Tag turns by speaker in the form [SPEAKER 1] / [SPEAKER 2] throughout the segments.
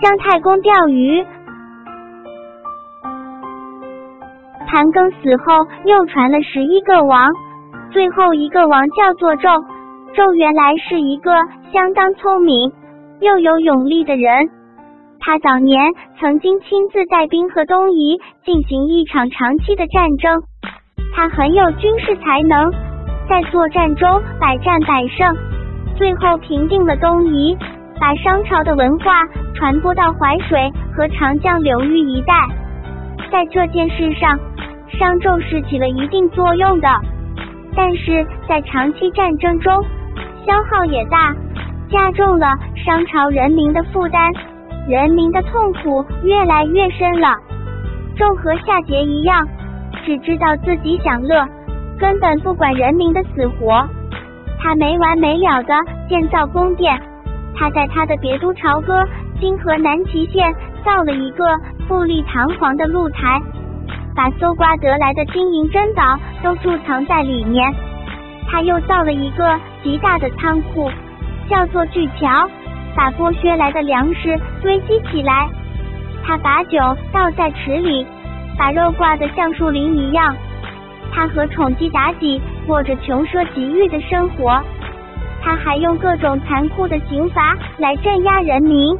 [SPEAKER 1] 姜太公钓鱼。盘庚死后，又传了十一个王，最后一个王叫做纣。纣原来是一个相当聪明又有勇力的人，他早年曾经亲自带兵和东夷进行一场长期的战争，他很有军事才能，在作战中百战百胜，最后平定了东夷，把商朝的文化传播到淮水和长江流域一带，在这件事上。商纣是起了一定作用的，但是在长期战争中消耗也大，加重了商朝人民的负担，人民的痛苦越来越深了。纣和夏桀一样，只知道自己享乐，根本不管人民的死活。他没完没了的建造宫殿，他在他的别都朝歌今河南淇县造了一个富丽堂皇的露台。把搜刮得来的金银珍宝都贮藏在里面。他又造了一个极大的仓库，叫做巨桥，把剥削来的粮食堆积起来。他把酒倒在池里，把肉挂得像树林一样。他和宠姬妲己过着穷奢极欲的生活。他还用各种残酷的刑罚来镇压人民。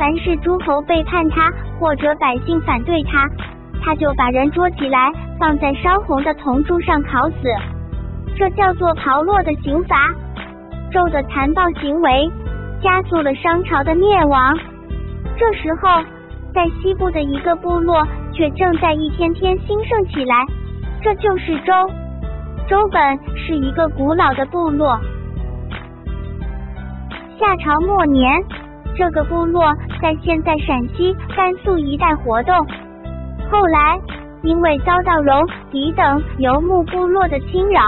[SPEAKER 1] 凡是诸侯背叛他，或者百姓反对他。他就把人捉起来，放在烧红的铜柱上烤死，这叫做炮烙的刑罚。纣的残暴行为加速了商朝的灭亡。这时候，在西部的一个部落却正在一天天兴盛起来，这就是周。周本是一个古老的部落。夏朝末年，这个部落在现在陕西、甘肃一带活动。后来，因为遭到戎狄等游牧部落的侵扰，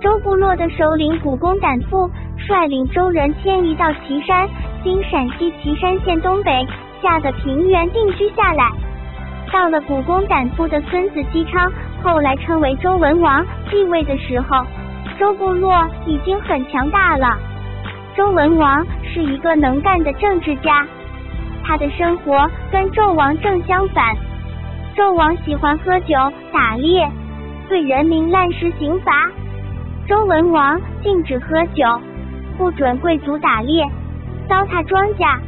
[SPEAKER 1] 周部落的首领古公胆父率领周人迁移到岐山（今陕西岐山县东北下的平原）定居下来。到了古公胆父的孙子姬昌，后来称为周文王继位的时候，周部落已经很强大了。周文王是一个能干的政治家。他的生活跟纣王正相反，纣王喜欢喝酒打猎，对人民滥施刑罚；周文王禁止喝酒，不准贵族打猎，糟蹋庄稼。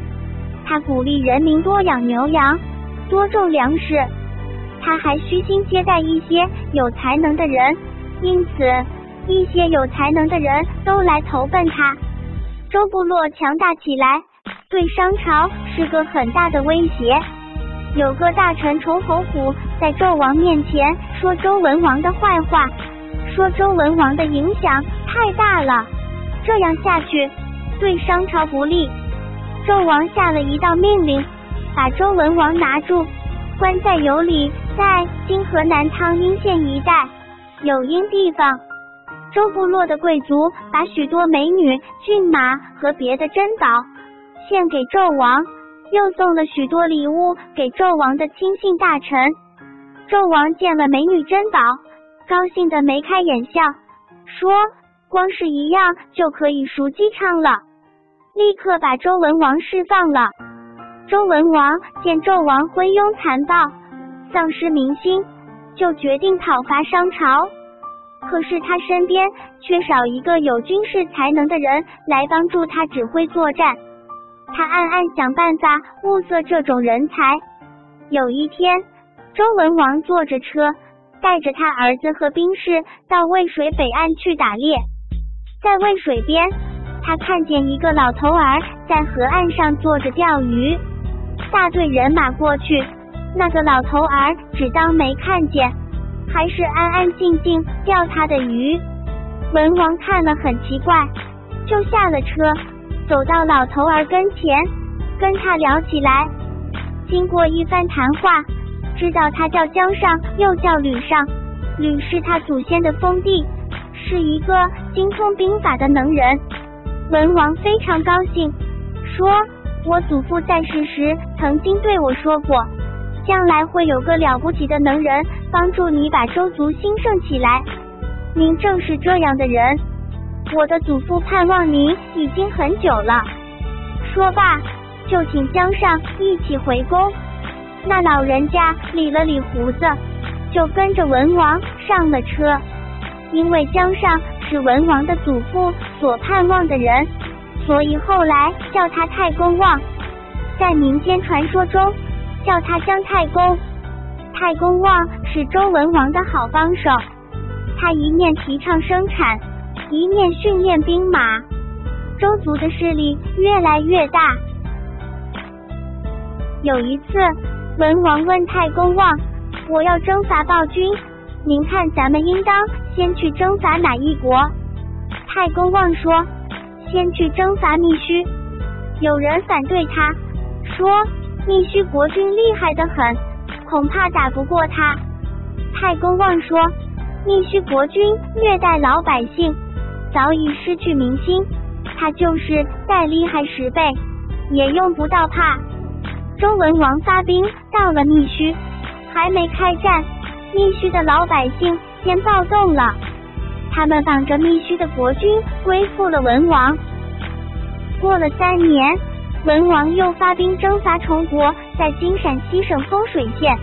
[SPEAKER 1] 他鼓励人民多养牛羊，多种粮食。他还虚心接待一些有才能的人，因此一些有才能的人都来投奔他。周部落强大起来。对商朝是个很大的威胁。有个大臣崇侯虎在纣王面前说周文王的坏话，说周文王的影响太大了，这样下去对商朝不利。纣王下了一道命令，把周文王拿住，关在有里，在今河南汤阴县一带有阴地方。周部落的贵族把许多美女、骏马和别的珍宝。献给纣王，又送了许多礼物给纣王的亲信大臣。纣王见了美女珍宝，高兴的眉开眼笑，说：“光是一样就可以赎姬昌了。”立刻把周文王释放了。周文王见纣王昏庸残暴，丧失民心，就决定讨伐商朝。可是他身边缺少一个有军事才能的人来帮助他指挥作战。他暗暗想办法物色这种人才。有一天，周文王坐着车，带着他儿子和兵士到渭水北岸去打猎。在渭水边，他看见一个老头儿在河岸上坐着钓鱼。大队人马过去，那个老头儿只当没看见，还是安安静静钓他的鱼。文王看了很奇怪，就下了车。走到老头儿跟前，跟他聊起来。经过一番谈话，知道他叫姜尚，又叫吕尚。吕是他祖先的封地，是一个精通兵法的能人。文王非常高兴，说：“我祖父在世时曾经对我说过，将来会有个了不起的能人帮助你把周族兴盛起来。您正是这样的人。”我的祖父盼望您已经很久了。说罢，就请江上一起回宫。那老人家理了理胡子，就跟着文王上了车。因为江上是文王的祖父所盼望的人，所以后来叫他太公望。在民间传说中，叫他姜太公。太公望是周文王的好帮手，他一面提倡生产，一面训练兵马，周族的势力越来越大。有一次，文王问太公望：“我要征伐暴君。”您看，咱们应当先去征伐哪一国？太公望说：“先去征伐密须。”有人反对他，说：“密须国君厉害的很，恐怕打不过他。”太公望说：“密须国君虐待老百姓，早已失去民心，他就是再厉害十倍，也用不到怕。”周文王发兵到了密须，还没开战。密须的老百姓先暴动了，他们绑着密须的国君归附了文王。过了三年，文王又发兵征伐崇国，在今陕西省丰水县，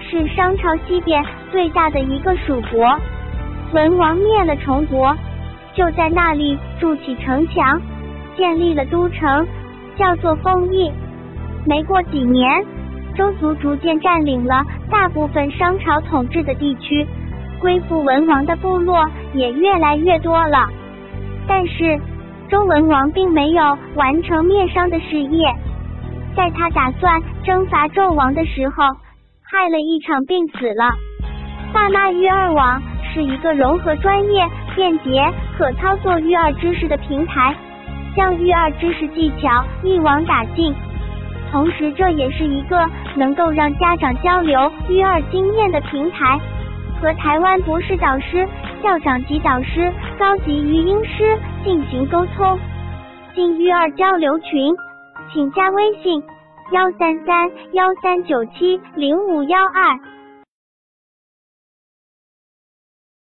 [SPEAKER 1] 是商朝西边最大的一个属国。文王灭了崇国，就在那里筑起城墙，建立了都城，叫做丰邑。没过几年。周族逐渐占领了大部分商朝统治的地区，归附文王的部落也越来越多了。但是周文王并没有完成灭商的事业，在他打算征伐纣王的时候，害了一场病死了。爸妈育儿网是一个融合专业、便捷、可操作育儿知识的平台，将育儿知识技巧一网打尽。同时，这也是一个能够让家长交流育儿经验的平台，和台湾博士导师、校长级导师、高级育婴师进行沟通。进育儿交流群，请加微信：幺三三幺三九七零五幺二。